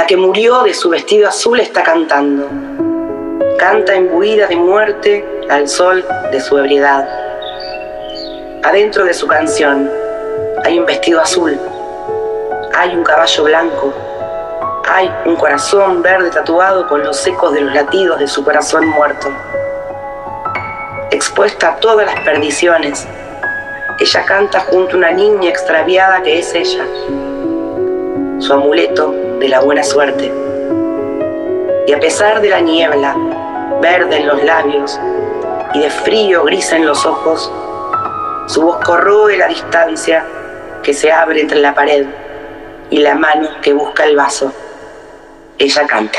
La que murió de su vestido azul está cantando. Canta imbuida de muerte al sol de su ebriedad. Adentro de su canción hay un vestido azul, hay un caballo blanco, hay un corazón verde tatuado con los ecos de los latidos de su corazón muerto. Expuesta a todas las perdiciones, ella canta junto a una niña extraviada que es ella, su amuleto de la buena suerte. Y a pesar de la niebla, verde en los labios y de frío gris en los ojos, su voz corroe la distancia que se abre entre la pared y la mano que busca el vaso. Ella canta.